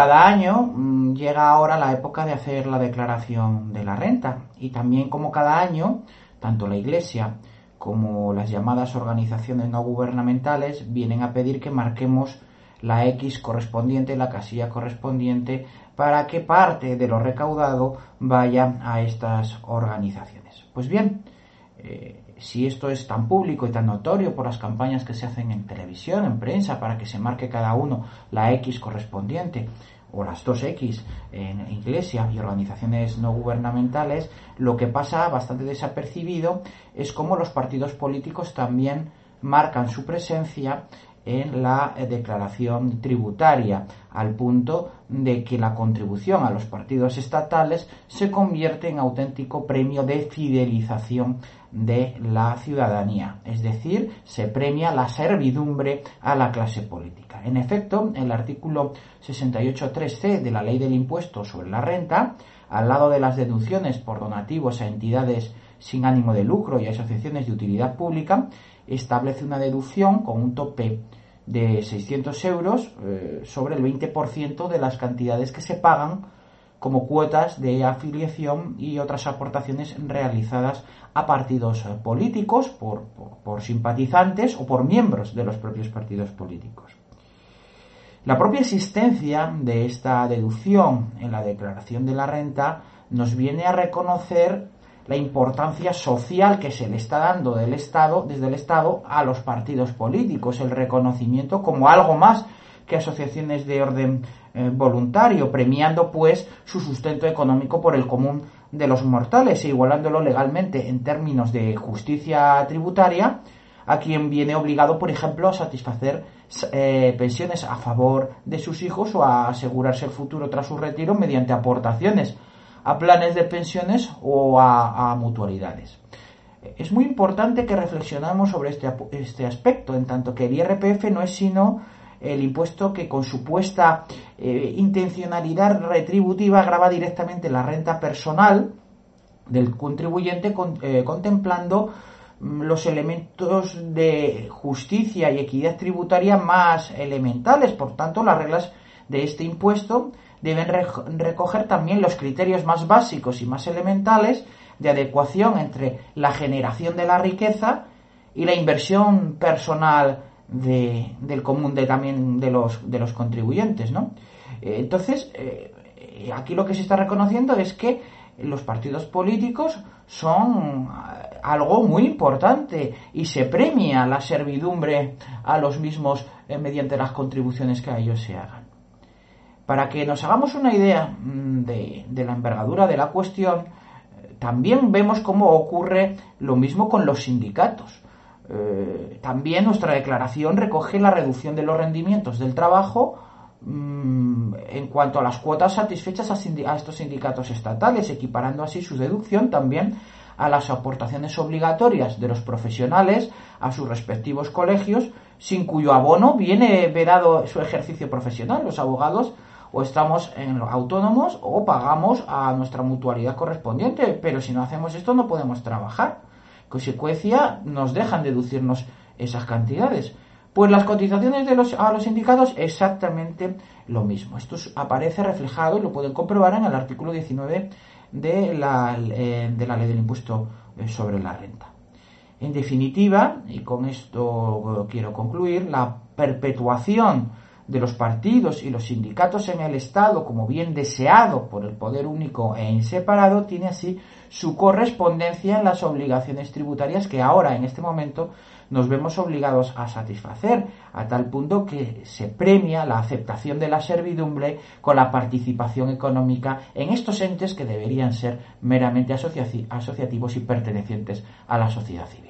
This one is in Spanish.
cada año mm, llega ahora la época de hacer la declaración de la renta y también como cada año, tanto la Iglesia como las llamadas organizaciones no gubernamentales vienen a pedir que marquemos la X correspondiente, la casilla correspondiente, para que parte de lo recaudado vaya a estas organizaciones. Pues bien, eh, si esto es tan público y tan notorio por las campañas que se hacen en televisión, en prensa, para que se marque cada uno la X correspondiente, o las dos X en iglesia y organizaciones no gubernamentales, lo que pasa bastante desapercibido es cómo los partidos políticos también marcan su presencia en la declaración tributaria, al punto de que la contribución a los partidos estatales se convierte en auténtico premio de fidelización de la ciudadanía, es decir, se premia la servidumbre a la clase política. En efecto, el artículo 68.3c de la Ley del Impuesto sobre la Renta, al lado de las deducciones por donativos a entidades sin ánimo de lucro y asociaciones de utilidad pública, establece una deducción con un tope de 600 euros eh, sobre el 20% de las cantidades que se pagan como cuotas de afiliación y otras aportaciones realizadas a partidos eh, políticos por, por, simpatizantes o por miembros de los propios partidos políticos. La propia existencia de esta deducción en la declaración de la renta nos viene a reconocer la importancia social que se le está dando del Estado, desde el Estado a los partidos políticos, el reconocimiento como algo más que asociaciones de orden eh, voluntario, premiando pues su sustento económico por el común de los mortales e igualándolo legalmente en términos de justicia tributaria a quien viene obligado, por ejemplo, a satisfacer eh, pensiones a favor de sus hijos o a asegurarse el futuro tras su retiro mediante aportaciones a planes de pensiones o a, mutualidades. Es muy importante que reflexionemos sobre este, este, aspecto, en tanto que el IRPF no es sino el impuesto que con supuesta eh, intencionalidad retributiva graba directamente la renta personal del contribuyente eh, contemplando los elementos de justicia y equidad tributaria más elementales. Por tanto, las reglas de este impuesto deben recoger también los criterios más básicos y más elementales de adecuación entre la generación de la riqueza y la inversión personal del común de también de los, de los contribuyentes, ¿no? Eh, entonces, eh, aquí lo que se está reconociendo es que los partidos políticos son algo muy importante y se premia la servidumbre a los mismos mediante las contribuciones que a ellos se hagan. Para que nos hagamos una idea mm, de, la envergadura de la cuestión, eh, también vemos cómo ocurre lo mismo con los sindicatos. Eh, también nuestra declaración recoge la reducción de los rendimientos del trabajo mm, en cuanto a las cuotas satisfechas a, estos sindicatos estatales, equiparando así su deducción también a las aportaciones obligatorias de los profesionales a sus respectivos colegios, sin cuyo abono viene vedado su ejercicio profesional. Los abogados o estamos en los autónomos o pagamos a nuestra mutualidad correspondiente, pero si no hacemos esto no podemos trabajar. Consecuencia, nos dejan deducirnos esas cantidades. Pues las cotizaciones de los, a los sindicatos exactamente lo mismo. Esto aparece reflejado y lo pueden comprobar en el artículo 19 de la, eh, de la ley del impuesto eh, sobre la renta. En definitiva, y con esto quiero concluir, la perpetuación de los partidos y los sindicatos en el Estado como bien deseado por el poder único e inseparado, tiene así su correspondencia en las obligaciones tributarias que ahora, en este momento, nos vemos obligados a satisfacer, a tal punto que se premia la aceptación de la servidumbre con la participación económica en estos entes que deberían ser meramente asociativos y pertenecientes a la sociedad civil.